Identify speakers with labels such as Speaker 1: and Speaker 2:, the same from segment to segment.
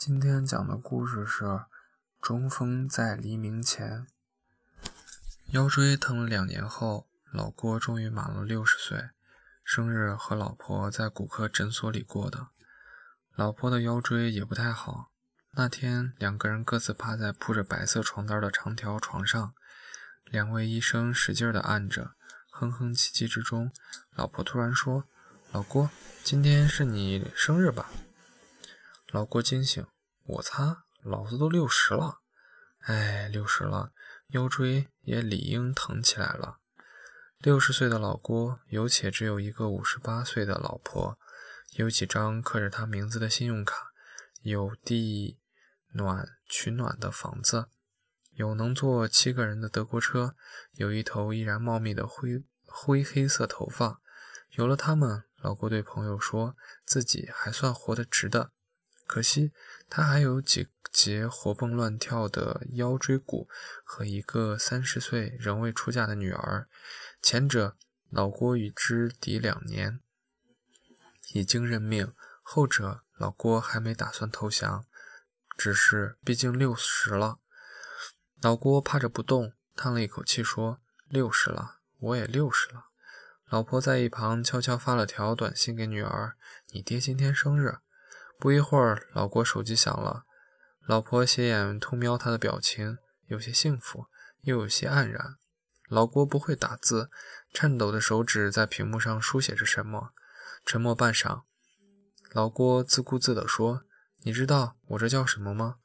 Speaker 1: 今天讲的故事是《中风在黎明前》。腰椎疼了两年后，老郭终于满了六十岁，生日和老婆在骨科诊所里过的。老婆的腰椎也不太好。那天，两个人各自趴在铺着白色床单的长条床上，两位医生使劲地按着，哼哼唧唧之中，老婆突然说：“老郭，今天是你生日吧？”老郭惊醒，我擦，老子都六十了，哎，六十了，腰椎也理应疼起来了。六十岁的老郭有且只有一个五十八岁的老婆，有几张刻着他名字的信用卡，有地暖取暖的房子，有能坐七个人的德国车，有一头依然茂密的灰灰黑色头发。有了他们，老郭对朋友说自己还算活得值的。可惜，他还有几节活蹦乱跳的腰椎骨和一个三十岁仍未出嫁的女儿。前者老郭与之敌两年，已经认命；后者老郭还没打算投降，只是毕竟六十了。老郭趴着不动，叹了一口气说：“六十了，我也六十了。”老婆在一旁悄悄发了条短信给女儿：“你爹今天生日。”不一会儿，老郭手机响了。老婆斜眼偷瞄他的表情，有些幸福，又有些黯然。老郭不会打字，颤抖的手指在屏幕上书写着什么。沉默半晌，老郭自顾自地说：“你知道我这叫什么吗？”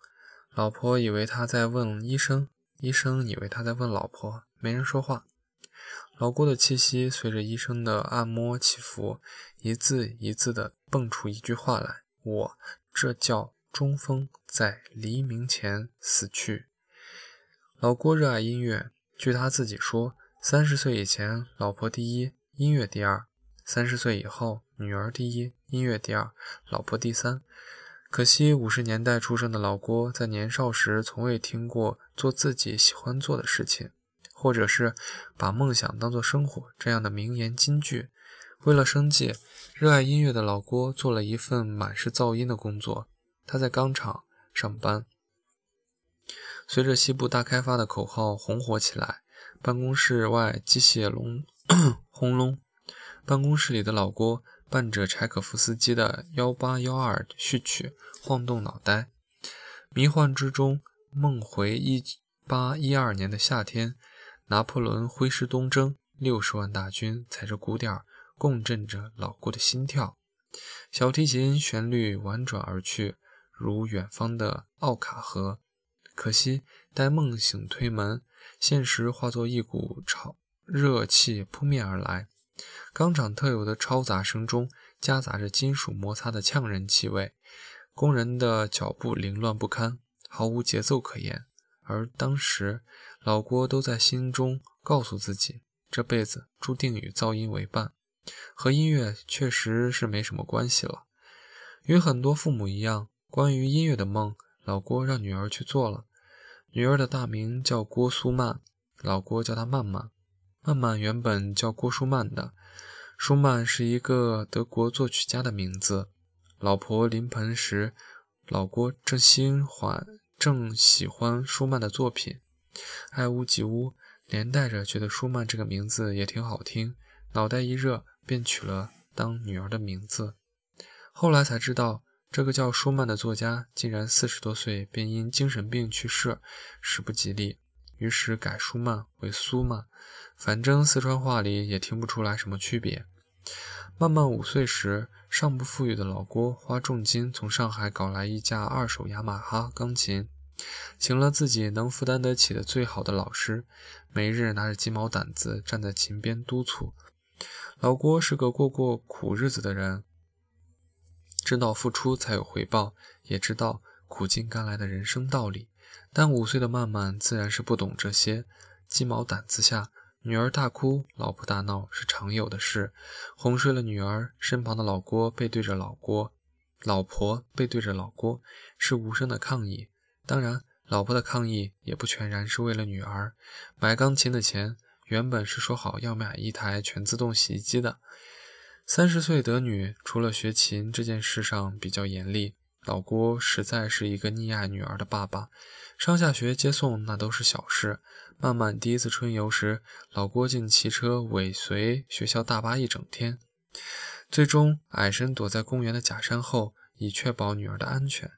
Speaker 1: 老婆以为他在问医生，医生以为他在问老婆，没人说话。老郭的气息随着医生的按摩起伏，一字一字地蹦出一句话来。我这叫中风在黎明前死去。老郭热爱音乐，据他自己说，三十岁以前老婆第一，音乐第二；三十岁以后女儿第一，音乐第二，老婆第三。可惜五十年代出生的老郭，在年少时从未听过做自己喜欢做的事情，或者是把梦想当做生活这样的名言金句。为了生计，热爱音乐的老郭做了一份满是噪音的工作。他在钢厂上班。随着西部大开发的口号红火起来，办公室外机械隆轰隆。办公室里的老郭伴着柴可夫斯基的幺八幺二序曲，晃动脑袋，迷幻之中梦回一八一二年的夏天，拿破仑挥师东征，六十万大军踩着鼓点儿。共振着老郭的心跳，小提琴旋律婉转而去，如远方的奥卡河。可惜，待梦醒推门，现实化作一股潮热气扑面而来。钢厂特有的嘈杂声中，夹杂着金属摩擦的呛人气味，工人的脚步凌乱不堪，毫无节奏可言。而当时，老郭都在心中告诉自己，这辈子注定与噪音为伴。和音乐确实是没什么关系了。与很多父母一样，关于音乐的梦，老郭让女儿去做了。女儿的大名叫郭苏曼，老郭叫她曼曼。曼曼原本叫郭舒曼的，舒曼是一个德国作曲家的名字。老婆临盆时，老郭正心欢，正喜欢舒曼的作品，爱屋及乌，连带着觉得舒曼这个名字也挺好听，脑袋一热。便取了当女儿的名字，后来才知道，这个叫舒曼的作家竟然四十多岁便因精神病去世，史不吉利。于是改舒曼为苏曼，反正四川话里也听不出来什么区别。曼曼五岁时，尚不富裕的老郭花重金从上海搞来一架二手雅马哈钢琴，请了自己能负担得起的最好的老师，每日拿着鸡毛掸子站在琴边督促。老郭是个过过苦日子的人，知道付出才有回报，也知道苦尽甘来的人生道理。但五岁的曼曼自然是不懂这些。鸡毛掸子下，女儿大哭，老婆大闹是常有的事。哄睡了女儿，身旁的老郭背对着老郭，老婆背对着老郭，是无声的抗议。当然，老婆的抗议也不全然是为了女儿，买钢琴的钱。原本是说好要买一台全自动洗衣机的。三十岁得女，除了学琴这件事上比较严厉，老郭实在是一个溺爱女儿的爸爸，上下学接送那都是小事。曼曼第一次春游时，老郭竟骑车尾随学校大巴一整天，最终矮身躲在公园的假山后，以确保女儿的安全。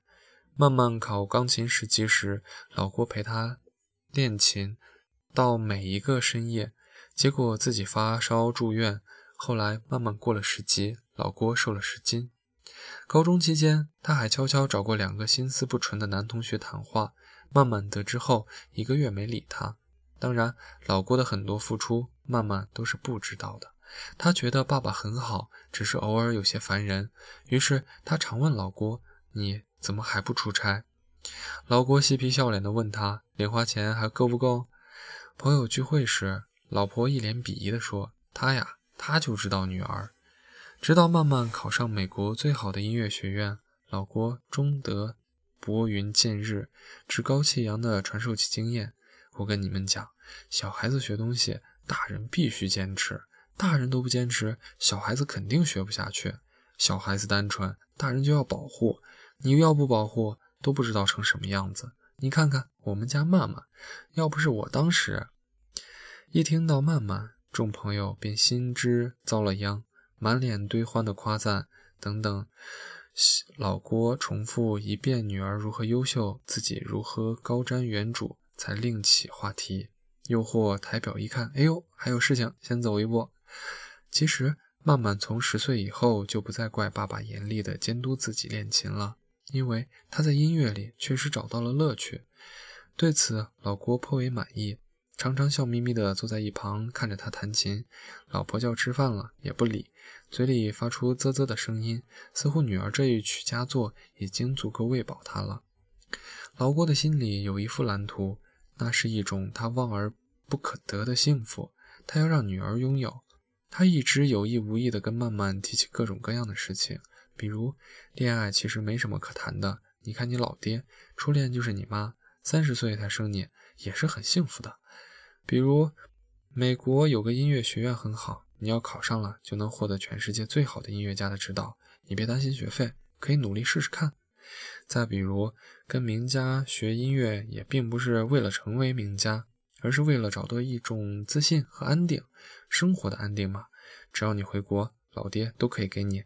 Speaker 1: 曼曼考钢琴十级时，老郭陪她练琴到每一个深夜，结果自己发烧住院。后来慢慢过了十级，老郭瘦了十斤。高中期间，他还悄悄找过两个心思不纯的男同学谈话。曼曼得知后，一个月没理他。当然，老郭的很多付出，曼曼都是不知道的。他觉得爸爸很好，只是偶尔有些烦人。于是他常问老郭：“你怎么还不出差？”老郭嬉皮笑脸地问他：“零花钱还够不够？”朋友聚会时，老婆一脸鄙夷地说：“他呀，他就知道女儿。”直到曼曼考上美国最好的音乐学院，老郭终得拨云见日，趾高气扬地传授起经验。我跟你们讲，小孩子学东西，大人必须坚持。大人都不坚持，小孩子肯定学不下去。小孩子单纯，大人就要保护。你要不保护，都不知道成什么样子。你看看我们家曼曼，要不是我当时……一听到曼曼，众朋友便心知遭了殃。满脸堆欢的夸赞等等，老郭重复一遍女儿如何优秀，自己如何高瞻远瞩，才另起话题。又或抬表一看，哎呦，还有事情，先走一步。其实曼曼从十岁以后就不再怪爸爸严厉的监督自己练琴了，因为他在音乐里确实找到了乐趣。对此，老郭颇为满意，常常笑眯眯地坐在一旁看着他弹琴。老婆叫吃饭了，也不理。嘴里发出啧啧的声音，似乎女儿这一曲佳作已经足够喂饱他了。老郭的心里有一幅蓝图，那是一种他望而不可得的幸福，他要让女儿拥有。他一直有意无意地跟曼曼提起各种各样的事情，比如恋爱其实没什么可谈的。你看你老爹，初恋就是你妈，三十岁才生你，也是很幸福的。比如美国有个音乐学院很好。你要考上了，就能获得全世界最好的音乐家的指导。你别担心学费，可以努力试试看。再比如，跟名家学音乐，也并不是为了成为名家，而是为了找到一种自信和安定，生活的安定嘛。只要你回国，老爹都可以给你。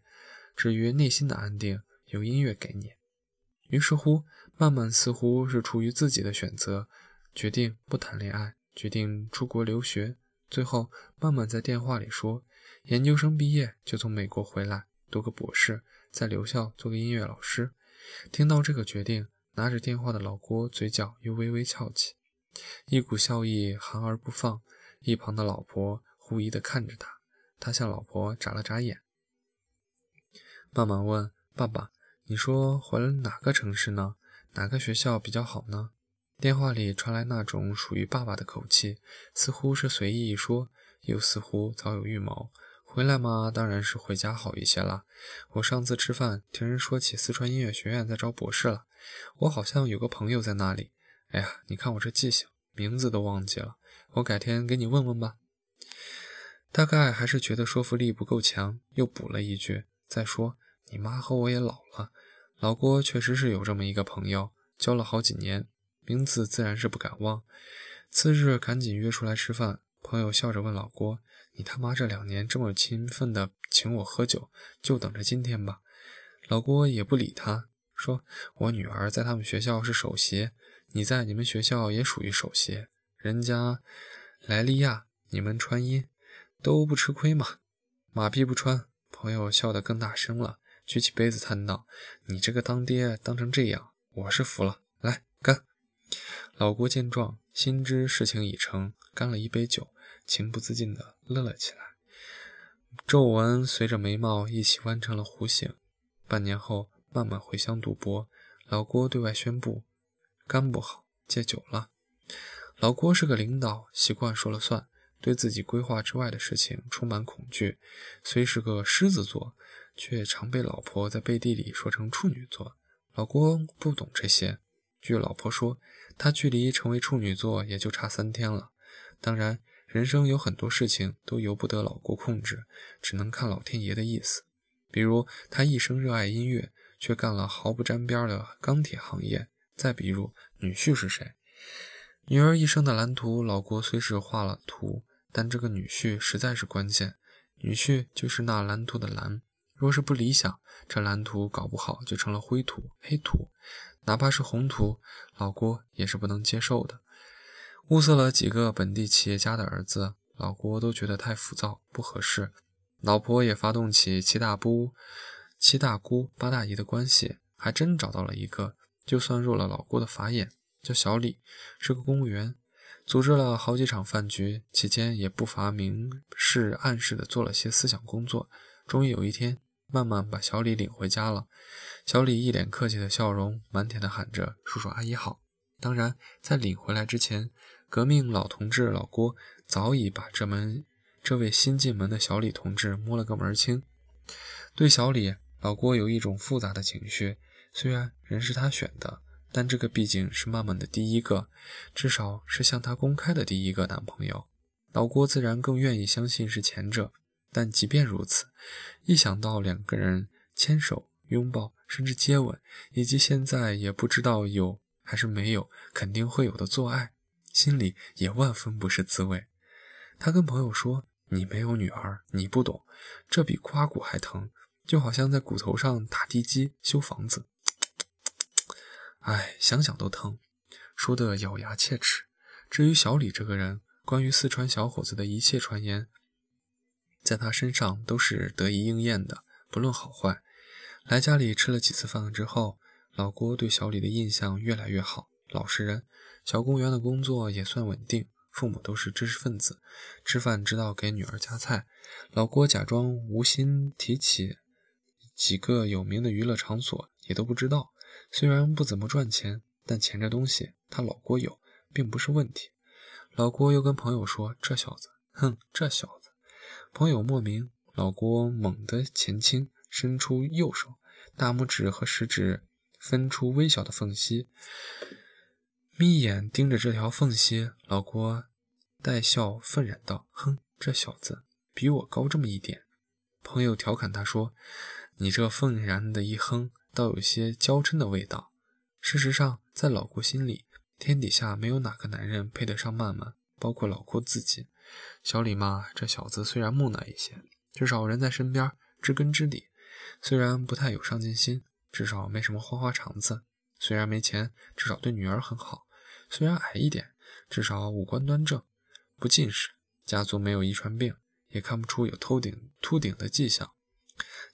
Speaker 1: 至于内心的安定，由音乐给你。于是乎，曼曼似乎是出于自己的选择，决定不谈恋爱，决定出国留学。最后，曼曼在电话里说：“研究生毕业就从美国回来，读个博士，在留校做个音乐老师。”听到这个决定，拿着电话的老郭嘴角又微微翘起，一股笑意含而不放。一旁的老婆狐疑地看着他，他向老婆眨了眨眼。曼曼问：“爸爸，你说回了哪个城市呢？哪个学校比较好呢？”电话里传来那种属于爸爸的口气，似乎是随意一说，又似乎早有预谋。回来嘛，当然是回家好一些啦。我上次吃饭听人说起四川音乐学院在招博士了，我好像有个朋友在那里。哎呀，你看我这记性，名字都忘记了。我改天给你问问吧。大概还是觉得说服力不够强，又补了一句：“再说你妈和我也老了。”老郭确实是有这么一个朋友，交了好几年。名字自然是不敢忘。次日赶紧约出来吃饭，朋友笑着问老郭：“你他妈这两年这么勤奋的请我喝酒，就等着今天吧？”老郭也不理他，说：“我女儿在他们学校是首席，你在你们学校也属于首席。人家莱利亚，你们川音都不吃亏嘛，马屁不穿。”朋友笑得更大声了，举起杯子叹道：“你这个当爹当成这样，我是服了。来干！”老郭见状，心知事情已成，干了一杯酒，情不自禁地乐了起来，皱纹随着眉毛一起弯成了弧形。半年后，慢慢回乡读博，老郭对外宣布，肝不好，戒酒了。老郭是个领导，习惯说了算，对自己规划之外的事情充满恐惧。虽是个狮子座，却常被老婆在背地里说成处女座。老郭不懂这些。据老婆说，他距离成为处女座也就差三天了。当然，人生有很多事情都由不得老郭控制，只能看老天爷的意思。比如，他一生热爱音乐，却干了毫不沾边的钢铁行业。再比如，女婿是谁？女儿一生的蓝图，老郭虽是画了图，但这个女婿实在是关键。女婿就是那蓝图的蓝，若是不理想，这蓝图搞不好就成了灰土、黑土。哪怕是红图，老郭也是不能接受的。物色了几个本地企业家的儿子，老郭都觉得太浮躁，不合适。老婆也发动起七大姑、七大姑八大姨的关系，还真找到了一个，就算入了老郭的法眼，叫小李，是个公务员。组织了好几场饭局，期间也不乏明示暗示的做了些思想工作。终于有一天，慢慢把小李领回家了。小李一脸客气的笑容，腼腆的喊着“叔叔阿姨好”。当然，在领回来之前，革命老同志老郭早已把这门。这位新进门的小李同志摸了个门清，对小李，老郭有一种复杂的情绪。虽然人是他选的，但这个毕竟是曼曼的第一个，至少是向他公开的第一个男朋友。老郭自然更愿意相信是前者，但即便如此，一想到两个人牵手、拥抱，甚至接吻，以及现在也不知道有还是没有，肯定会有的做爱，心里也万分不是滋味。他跟朋友说。你没有女儿，你不懂，这比刮骨还疼，就好像在骨头上打地基修房子。哎，想想都疼，说得咬牙切齿。至于小李这个人，关于四川小伙子的一切传言，在他身上都是得以应验的，不论好坏。来家里吃了几次饭之后，老郭对小李的印象越来越好，老实人，小公园的工作也算稳定。父母都是知识分子，吃饭知道给女儿夹菜。老郭假装无心提起几个有名的娱乐场所，也都不知道。虽然不怎么赚钱，但钱这东西他老郭有，并不是问题。老郭又跟朋友说：“这小子，哼，这小子。”朋友莫名，老郭猛地前倾，伸出右手，大拇指和食指分出微小的缝隙。眯眼盯着这条缝隙，老郭带笑愤然道：“哼，这小子比我高这么一点。”朋友调侃他说：“你这愤然的一哼，倒有些娇嗔的味道。”事实上，在老郭心里，天底下没有哪个男人配得上曼曼，包括老郭自己。小李嘛，这小子虽然木讷一些，至少人在身边，知根知底；虽然不太有上进心，至少没什么花花肠子；虽然没钱，至少对女儿很好。虽然矮一点，至少五官端正，不近视，家族没有遗传病，也看不出有秃顶秃顶的迹象。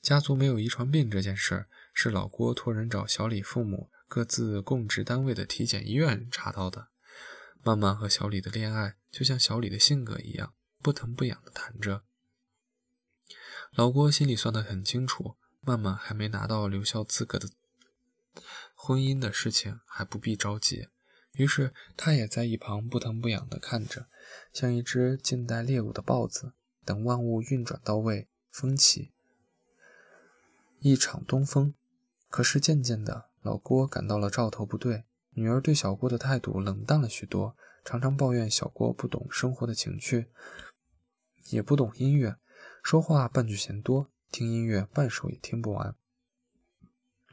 Speaker 1: 家族没有遗传病这件事，是老郭托人找小李父母各自供职单位的体检医院查到的。曼曼和小李的恋爱，就像小李的性格一样，不疼不痒的谈着。老郭心里算得很清楚，曼曼还没拿到留校资格的婚姻的事情，还不必着急。于是他也在一旁不疼不痒地看着，像一只静待猎物的豹子，等万物运转到位，风起一场东风。可是渐渐的，老郭感到了兆头不对，女儿对小郭的态度冷淡了许多，常常抱怨小郭不懂生活的情趣，也不懂音乐，说话半句嫌多，听音乐半首也听不完。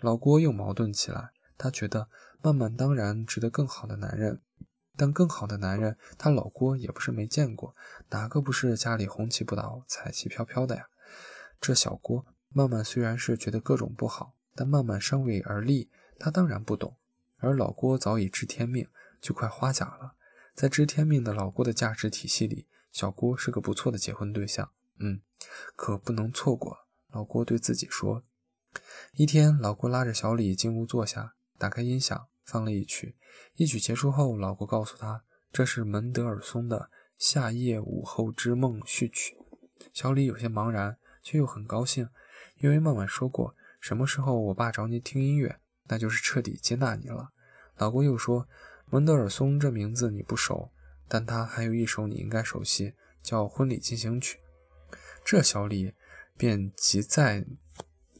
Speaker 1: 老郭又矛盾起来。他觉得曼曼当然值得更好的男人，但更好的男人，他老郭也不是没见过，哪个不是家里红旗不倒，彩旗飘飘的呀？这小郭，曼曼虽然是觉得各种不好，但曼曼尚未而立，他当然不懂。而老郭早已知天命，就快花甲了。在知天命的老郭的价值体系里，小郭是个不错的结婚对象。嗯，可不能错过。老郭对自己说。一天，老郭拉着小李进屋坐下。打开音响，放了一曲。一曲结束后，老郭告诉他：“这是门德尔松的《夏夜午后之梦》序曲。”小李有些茫然，却又很高兴，因为曼曼说过：“什么时候我爸找你听音乐，那就是彻底接纳你了。”老郭又说：“门德尔松这名字你不熟，但他还有一首你应该熟悉，叫《婚礼进行曲》。”这小李便即在，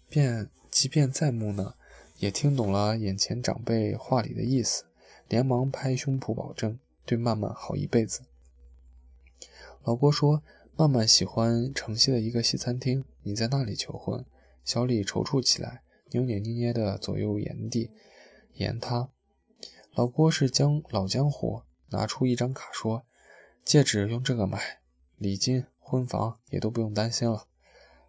Speaker 1: 便即便在木讷。也听懂了眼前长辈话里的意思，连忙拍胸脯保证对曼曼好一辈子。老郭说：“曼曼喜欢城西的一个西餐厅，你在那里求婚。”小李踌躇起来，扭扭捏捏的左右言地言他。老郭是江老江湖，拿出一张卡说：“戒指用这个买，礼金、婚房也都不用担心了。”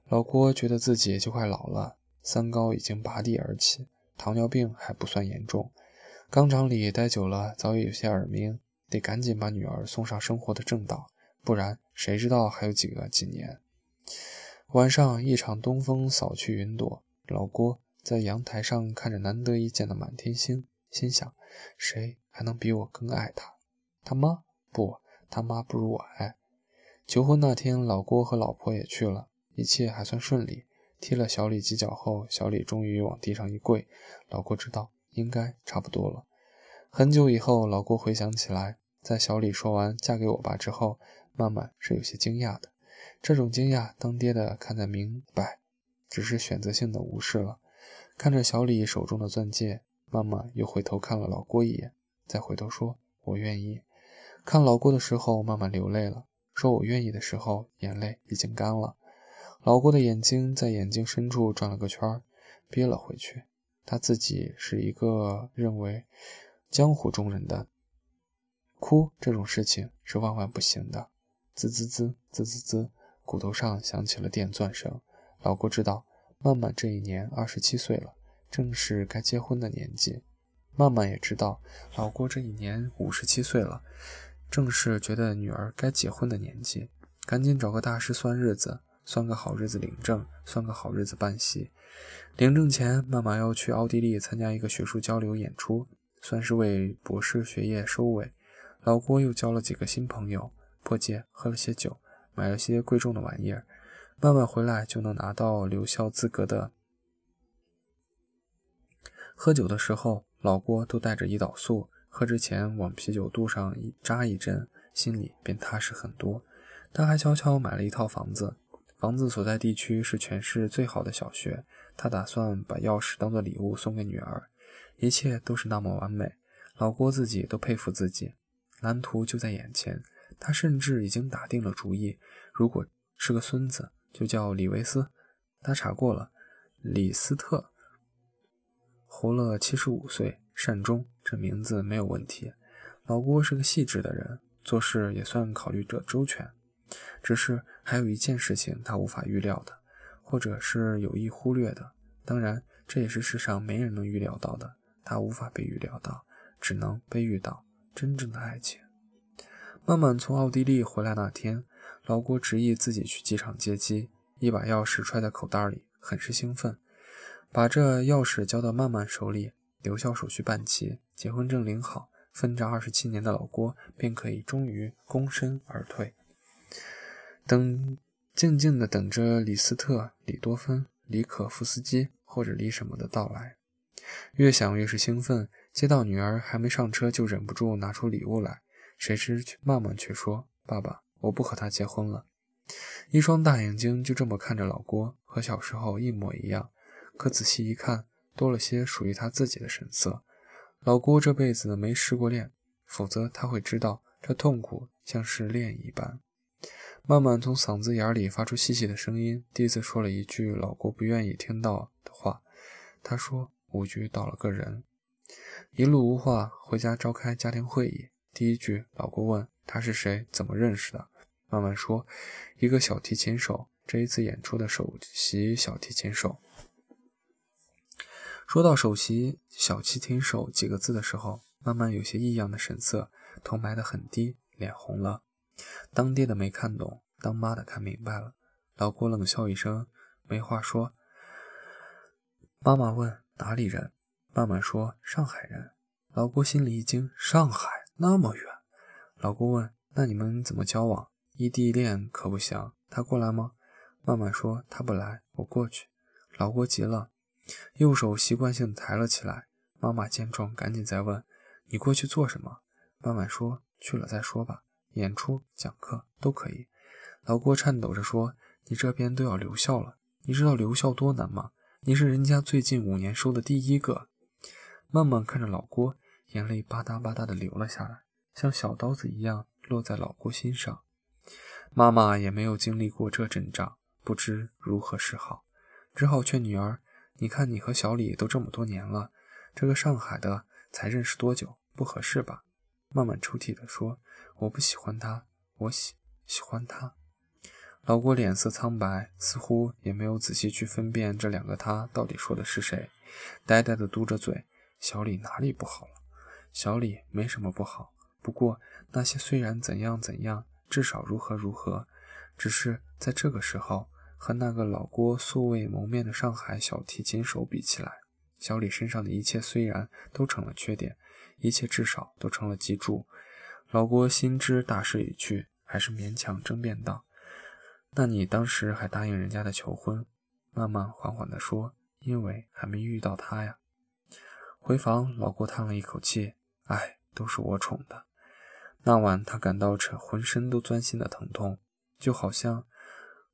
Speaker 1: 老郭觉得自己就快老了，三高已经拔地而起，糖尿病还不算严重，钢厂里待久了早已有些耳鸣，得赶紧把女儿送上生活的正道，不然谁知道还有几个几年。晚上，一场东风扫去云朵，老郭在阳台上看着难得一见的满天星，心想。谁还能比我更爱他？他妈不，他妈不如我爱。求婚那天，老郭和老婆也去了，一切还算顺利。踢了小李几脚后，小李终于往地上一跪。老郭知道应该差不多了。很久以后，老郭回想起来，在小李说完“嫁给我吧”之后，慢慢是有些惊讶的。这种惊讶，当爹的看得明白，只是选择性的无视了。看着小李手中的钻戒。妈妈又回头看了老郭一眼，再回头说：“我愿意。”看老郭的时候，慢慢流泪了。说我愿意的时候，眼泪已经干了。老郭的眼睛在眼睛深处转了个圈，憋了回去。他自己是一个认为江湖中人的，哭这种事情是万万不行的。滋滋滋滋滋滋，骨头上响起了电钻声。老郭知道，曼曼这一年二十七岁了。正是该结婚的年纪，曼曼也知道老郭这一年五十七岁了，正是觉得女儿该结婚的年纪，赶紧找个大师算日子，算个好日子领证，算个好日子办喜。领证前，曼曼要去奥地利参加一个学术交流演出，算是为博士学业收尾。老郭又交了几个新朋友，破戒喝了些酒，买了些贵重的玩意儿，慢慢回来就能拿到留校资格的。喝酒的时候，老郭都带着胰岛素，喝之前往啤酒肚上扎一针，心里便踏实很多。他还悄悄买了一套房子，房子所在地区是全市最好的小学。他打算把钥匙当做礼物送给女儿，一切都是那么完美，老郭自己都佩服自己。蓝图就在眼前，他甚至已经打定了主意，如果是个孙子，就叫李维斯。他查过了，李斯特。活了七十五岁，善终，这名字没有问题。老郭是个细致的人，做事也算考虑着周全。只是还有一件事情他无法预料的，或者是有意忽略的。当然，这也是世上没人能预料到的。他无法被预料到，只能被遇到真正的爱情。曼曼从奥地利回来那天，老郭执意自己去机场接机，一把钥匙揣在口袋里，很是兴奋。把这钥匙交到曼曼手里，留校手续办齐，结婚证领好，分账二十七年的老郭便可以终于躬身而退，等静静的等着李斯特、李多芬、李可夫斯基或者李什么的到来。越想越是兴奋，接到女儿还没上车，就忍不住拿出礼物来。谁知曼曼却说：“爸爸，我不和他结婚了。”一双大眼睛就这么看着老郭，和小时候一模一样。可仔细一看，多了些属于他自己的神色。老郭这辈子没失过恋，否则他会知道这痛苦像是恋一般。慢慢从嗓子眼里发出细细的声音，第一次说了一句老郭不愿意听到的话。他说：“五局倒了个人。”一路无话，回家召开家庭会议。第一句，老郭问他是谁，怎么认识的。慢慢说：“一个小提琴手，这一次演出的首席小提琴手。”说到“首席小提琴手”几个字的时候，慢慢有些异样的神色，头埋得很低，脸红了。当爹的没看懂，当妈的看明白了。老郭冷笑一声，没话说。妈妈问：“哪里人？”慢慢说：“上海人。”老郭心里一惊：“上海那么远？”老郭问：“那你们怎么交往？异地恋可不行。他过来吗？”曼曼说：“他不来，我过去。”老郭急了。右手习惯性抬了起来。妈妈见状，赶紧再问：“你过去做什么？”曼曼说：“去了再说吧，演出、讲课都可以。”老郭颤抖着说：“你这边都要留校了，你知道留校多难吗？你是人家最近五年收的第一个。”曼曼看着老郭，眼泪吧嗒吧嗒的流了下来，像小刀子一样落在老郭心上。妈妈也没有经历过这阵仗，不知如何是好，只好劝女儿。你看你和小李都这么多年了，这个上海的才认识多久？不合适吧？”慢慢抽泣地说：“我不喜欢他，我喜喜欢他。”老郭脸色苍白，似乎也没有仔细去分辨这两个他到底说的是谁，呆呆地嘟着嘴。小李哪里不好了？小李没什么不好，不过那些虽然怎样怎样，至少如何如何，只是在这个时候和那个老郭素未谋面的上海小提琴手比起来，小李身上的一切虽然都成了缺点，一切至少都成了脊柱。老郭心知大势已去，还是勉强争辩道。那你当时还答应人家的求婚？慢慢缓缓地说：“因为还没遇到他呀。”回房，老郭叹了一口气：“哎，都是我宠的。”那晚，他感到这浑身都钻心的疼痛，就好像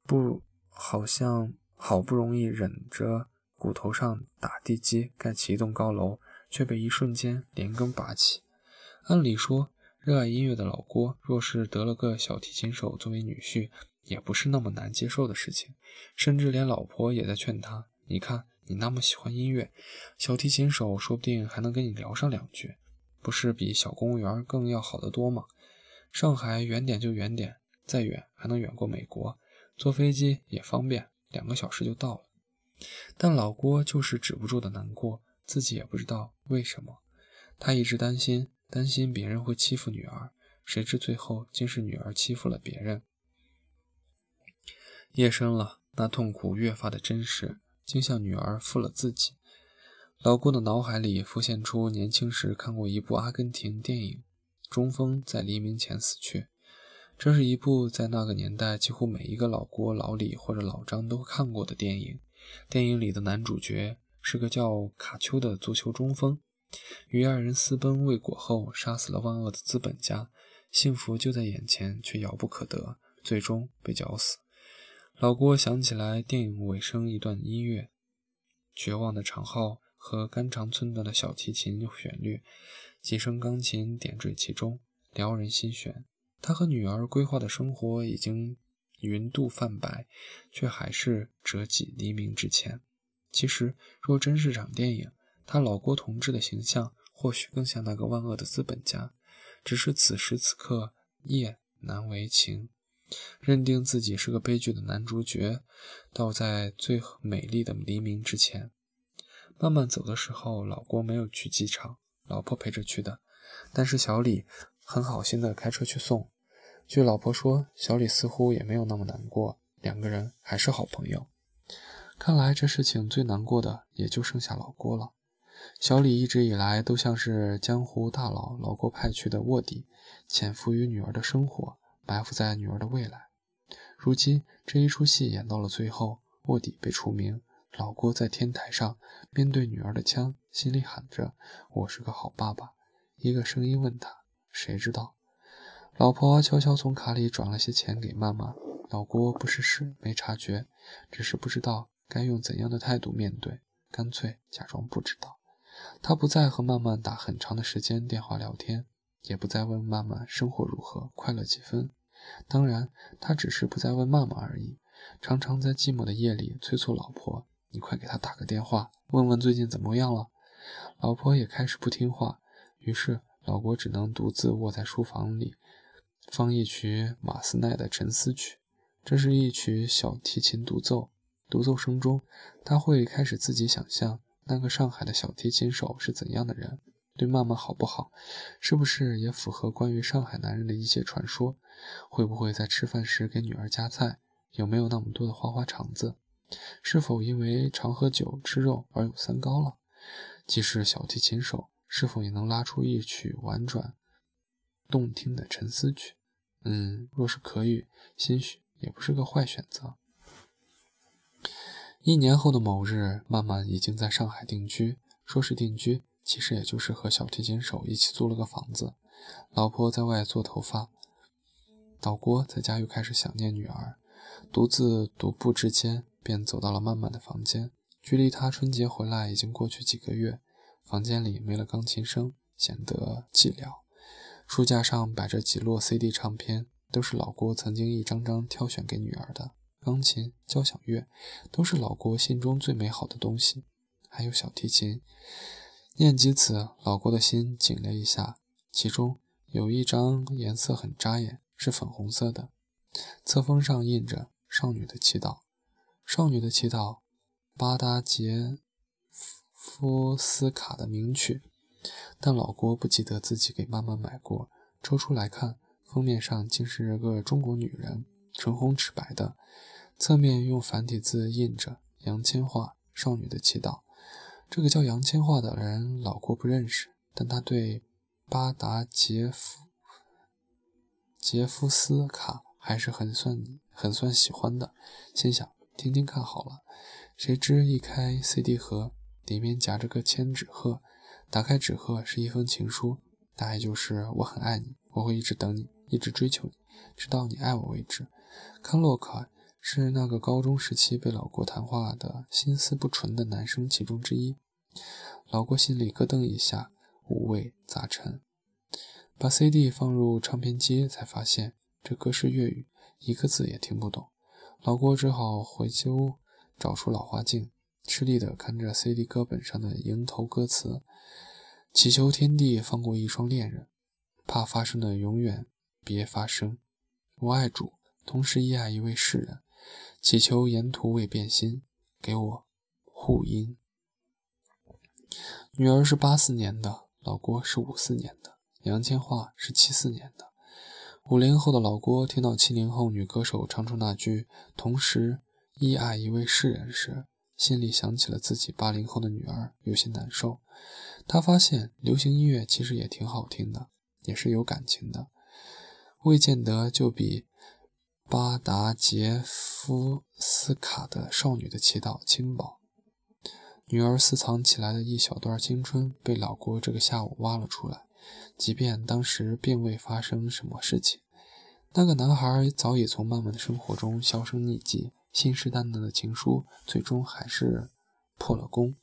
Speaker 1: 不，好像好不容易忍着骨头上打地基盖起一栋高楼，却被一瞬间连根拔起。按理说，热爱音乐的老郭，若是得了个小提琴手作为女婿，也不是那么难接受的事情，甚至连老婆也在劝他：“你看，你那么喜欢音乐，小提琴手说不定还能跟你聊上两句，不是比小公务员更要好得多吗？上海远点就远点，再远还能远过美国，坐飞机也方便，两个小时就到了。”但老郭就是止不住的难过，自己也不知道为什么。他一直担心，担心别人会欺负女儿，谁知最后竟是女儿欺负了别人。夜深了，那痛苦越发的真实，竟像女儿负了自己。老郭的脑海里浮现出年轻时看过一部阿根廷电影，中锋在黎明前死去。这是一部在那个年代几乎每一个老郭、老李或者老张都看过的电影。电影里的男主角是个叫卡丘的足球中锋，与爱人私奔未果后，杀死了万恶的资本家，幸福就在眼前，却遥不可得，最终被绞死。老郭想起来电影尾声一段音乐，绝望的长号和肝肠寸断的小提琴旋律，几声钢琴点缀其中，撩人心弦。他和女儿规划的生活已经云度泛白，却还是折戟黎明之前。其实，若真是场电影，他老郭同志的形象或许更像那个万恶的资本家，只是此时此刻夜难为情。认定自己是个悲剧的男主角，倒在最美丽的黎明之前。慢慢走的时候，老郭没有去机场，老婆陪着去的。但是小李很好心的开车去送。据老婆说，小李似乎也没有那么难过，两个人还是好朋友。看来这事情最难过的也就剩下老郭了。小李一直以来都像是江湖大佬老郭派去的卧底，潜伏于女儿的生活。埋伏在女儿的未来。如今这一出戏演到了最后，卧底被除名，老郭在天台上面对女儿的枪，心里喊着：“我是个好爸爸。”一个声音问他：“谁知道？”老婆悄悄从卡里转了些钱给妈妈。老郭不是事没察觉，只是不知道该用怎样的态度面对，干脆假装不知道。他不再和曼曼打很长的时间电话聊天。也不再问曼曼生活如何，快乐几分。当然，他只是不再问妈妈而已。常常在寂寞的夜里催促老婆：“你快给他打个电话，问问最近怎么样了。”老婆也开始不听话，于是老郭只能独自卧在书房里，放一曲马斯奈的《沉思曲》。这是一曲小提琴独奏，独奏声中，他会开始自己想象那个上海的小提琴手是怎样的人。对妈妈好不好，是不是也符合关于上海男人的一些传说？会不会在吃饭时给女儿夹菜？有没有那么多的花花肠子？是否因为常喝酒吃肉而有三高了？即使小提琴手，是否也能拉出一曲婉转动听的沉思曲？嗯，若是可以，兴许也不是个坏选择。一年后的某日，曼曼已经在上海定居，说是定居。其实也就是和小提琴手一起租了个房子，老婆在外做头发，老郭在家又开始想念女儿，独自踱步之间，便走到了曼曼的房间。距离他春节回来已经过去几个月，房间里没了钢琴声，显得寂寥。书架上摆着几摞 CD 唱片，都是老郭曾经一张张挑选给女儿的。钢琴、交响乐，都是老郭心中最美好的东西。还有小提琴。念及此，老郭的心紧了一下。其中有一张颜色很扎眼，是粉红色的，侧封上印着“少女的祈祷”。少女的祈祷，巴达杰夫斯卡的名曲。但老郭不记得自己给妈妈买过，抽出来看，封面上竟是个中国女人，唇红齿白的，侧面用繁体字印着“杨千嬅少女的祈祷”。这个叫杨千嬅的人，老郭不认识，但他对巴达杰夫杰夫斯卡还是很算很算喜欢的，心想听听看好了。谁知一开 CD 盒，里面夹着个千纸鹤，打开纸鹤是一封情书，大概就是我很爱你，我会一直等你，一直追求你，直到你爱我为止。康洛克。是那个高中时期被老郭谈话的心思不纯的男生其中之一。老郭心里咯噔一下，五味杂陈。把 CD 放入唱片机，才发现这歌是粤语，一个字也听不懂。老郭只好回屋找出老花镜，吃力地看着 CD 歌本上的迎头歌词：“祈求天地放过一双恋人，怕发生的永远别发生。我爱主，同时亦爱一位世人。”祈求沿途未变心，给我护音。女儿是八四年的，老郭是五四年的，杨千嬅是七四年的。五零后的老郭听到七零后女歌手唱出那句“同时亦爱一位世人”时，心里想起了自己八零后的女儿，有些难受。他发现流行音乐其实也挺好听的，也是有感情的，未见得就比。巴达杰夫斯卡的少女的祈祷，轻薄。女儿私藏起来的一小段青春，被老郭这个下午挖了出来。即便当时并未发生什么事情，那个男孩早已从慢慢的生活中销声匿迹，信誓旦旦的情书最终还是破了功。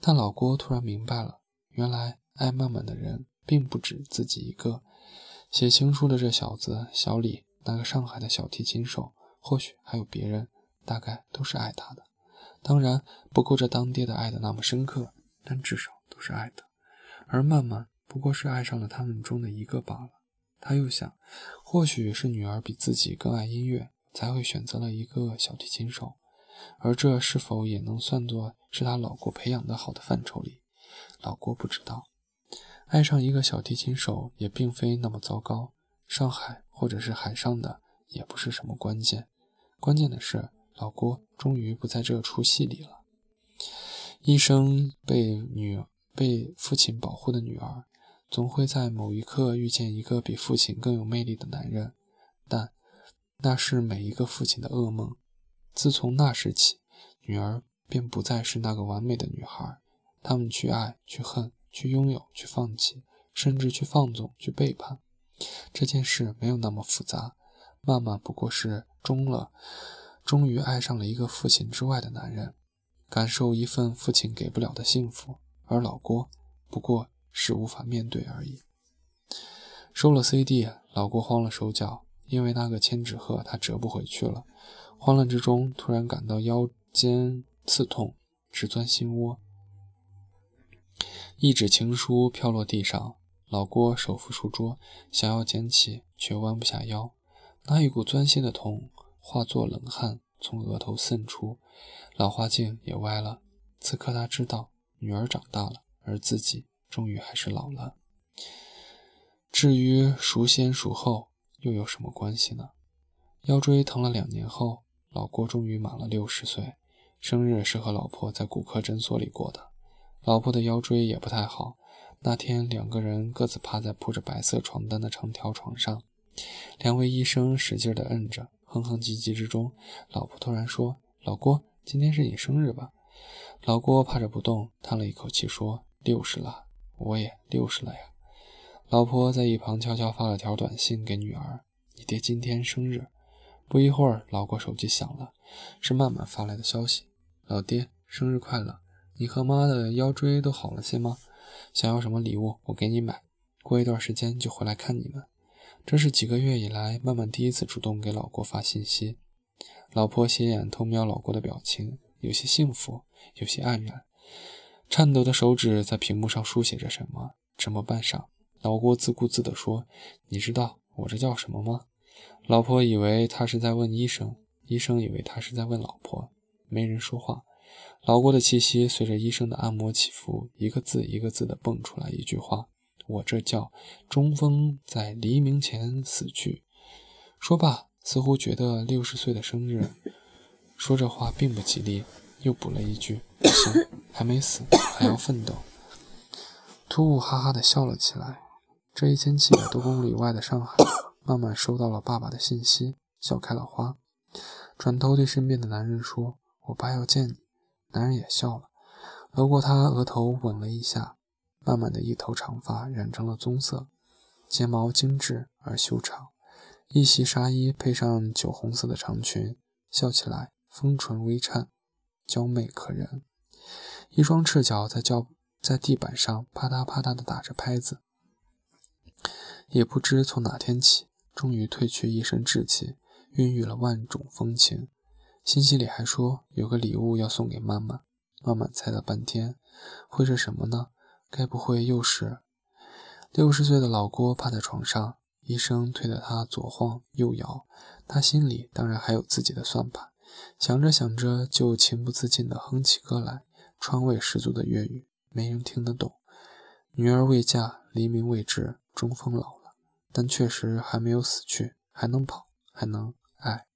Speaker 1: 但老郭突然明白了，原来爱曼曼的人并不止自己一个。写情书的这小子小李。那个上海的小提琴手，或许还有别人，大概都是爱他的。当然不够这当爹的爱的那么深刻，但至少都是爱的。而曼曼不过是爱上了他们中的一个罢了。他又想，或许是女儿比自己更爱音乐，才会选择了一个小提琴手。而这是否也能算作是他老郭培养的好的范畴里？老郭不知道。爱上一个小提琴手也并非那么糟糕。上海。或者是海上的，也不是什么关键。关键的是，老郭终于不在这出戏里了。一生被女被父亲保护的女儿，总会在某一刻遇见一个比父亲更有魅力的男人，但那是每一个父亲的噩梦。自从那时起，女儿便不再是那个完美的女孩。他们去爱，去恨，去拥有，去放弃，甚至去放纵，去背叛。这件事没有那么复杂，曼曼不过是终了，终于爱上了一个父亲之外的男人，感受一份父亲给不了的幸福，而老郭不过是无法面对而已。收了 CD，老郭慌了手脚，因为那个千纸鹤他折不回去了。慌乱之中，突然感到腰间刺痛，直钻心窝。一纸情书飘落地上。老郭手扶书桌，想要捡起，却弯不下腰。那一股钻心的痛化作冷汗从额头渗出，老花镜也歪了。此刻他知道，女儿长大了，而自己终于还是老了。至于孰先孰后，又有什么关系呢？腰椎疼了两年后，老郭终于满了六十岁，生日是和老婆在骨科诊所里过的。老婆的腰椎也不太好。那天，两个人各自趴在铺着白色床单的长条床上，两位医生使劲地摁着，哼哼唧唧之中，老婆突然说：“老郭，今天是你生日吧？”老郭趴着不动，叹了一口气说：“六十了，我也六十了呀。”老婆在一旁悄悄发了条短信给女儿：“你爹今天生日。”不一会儿，老郭手机响了，是曼曼发来的消息：“老爹，生日快乐！你和妈的腰椎都好了些吗？”想要什么礼物，我给你买。过一段时间就回来看你们。这是几个月以来，曼曼第一次主动给老郭发信息。老婆斜眼偷瞄老郭的表情，有些幸福，有些黯然。颤抖的手指在屏幕上书写着什么。沉默半晌，老郭自顾自地说：“你知道我这叫什么吗？”老婆以为他是在问医生，医生以为他是在问老婆。没人说话。老郭的气息随着医生的按摩起伏，一个字一个字地蹦出来一句话：“我这叫中风在黎明前死去。”说罢，似乎觉得六十岁的生日说这话并不吉利，又补了一句：“不行，还没死，还要奋斗。”突兀哈哈地笑了起来。这一千七百多公里外的上海，慢慢收到了爸爸的信息，笑开了花。转头对身边的男人说：“我爸要见你。”男人也笑了，搂过她额头吻了一下。慢慢的一头长发染成了棕色，睫毛精致而修长，一袭纱衣配上酒红色的长裙，笑起来丰唇微颤，娇媚可人。一双赤脚在脚。在地板上啪嗒啪嗒地打着拍子，也不知从哪天起，终于褪去一身稚气，孕育了万种风情。信息里还说有个礼物要送给妈妈，妈妈猜了半天，会是什么呢？该不会又是……六十岁的老郭趴在床上，医生推得他左晃右摇，他心里当然还有自己的算盘，想着想着就情不自禁地哼起歌来，川味十足的粤语。没人听得懂。女儿未嫁，黎明未知，中风老了，但确实还没有死去，还能跑，还能爱。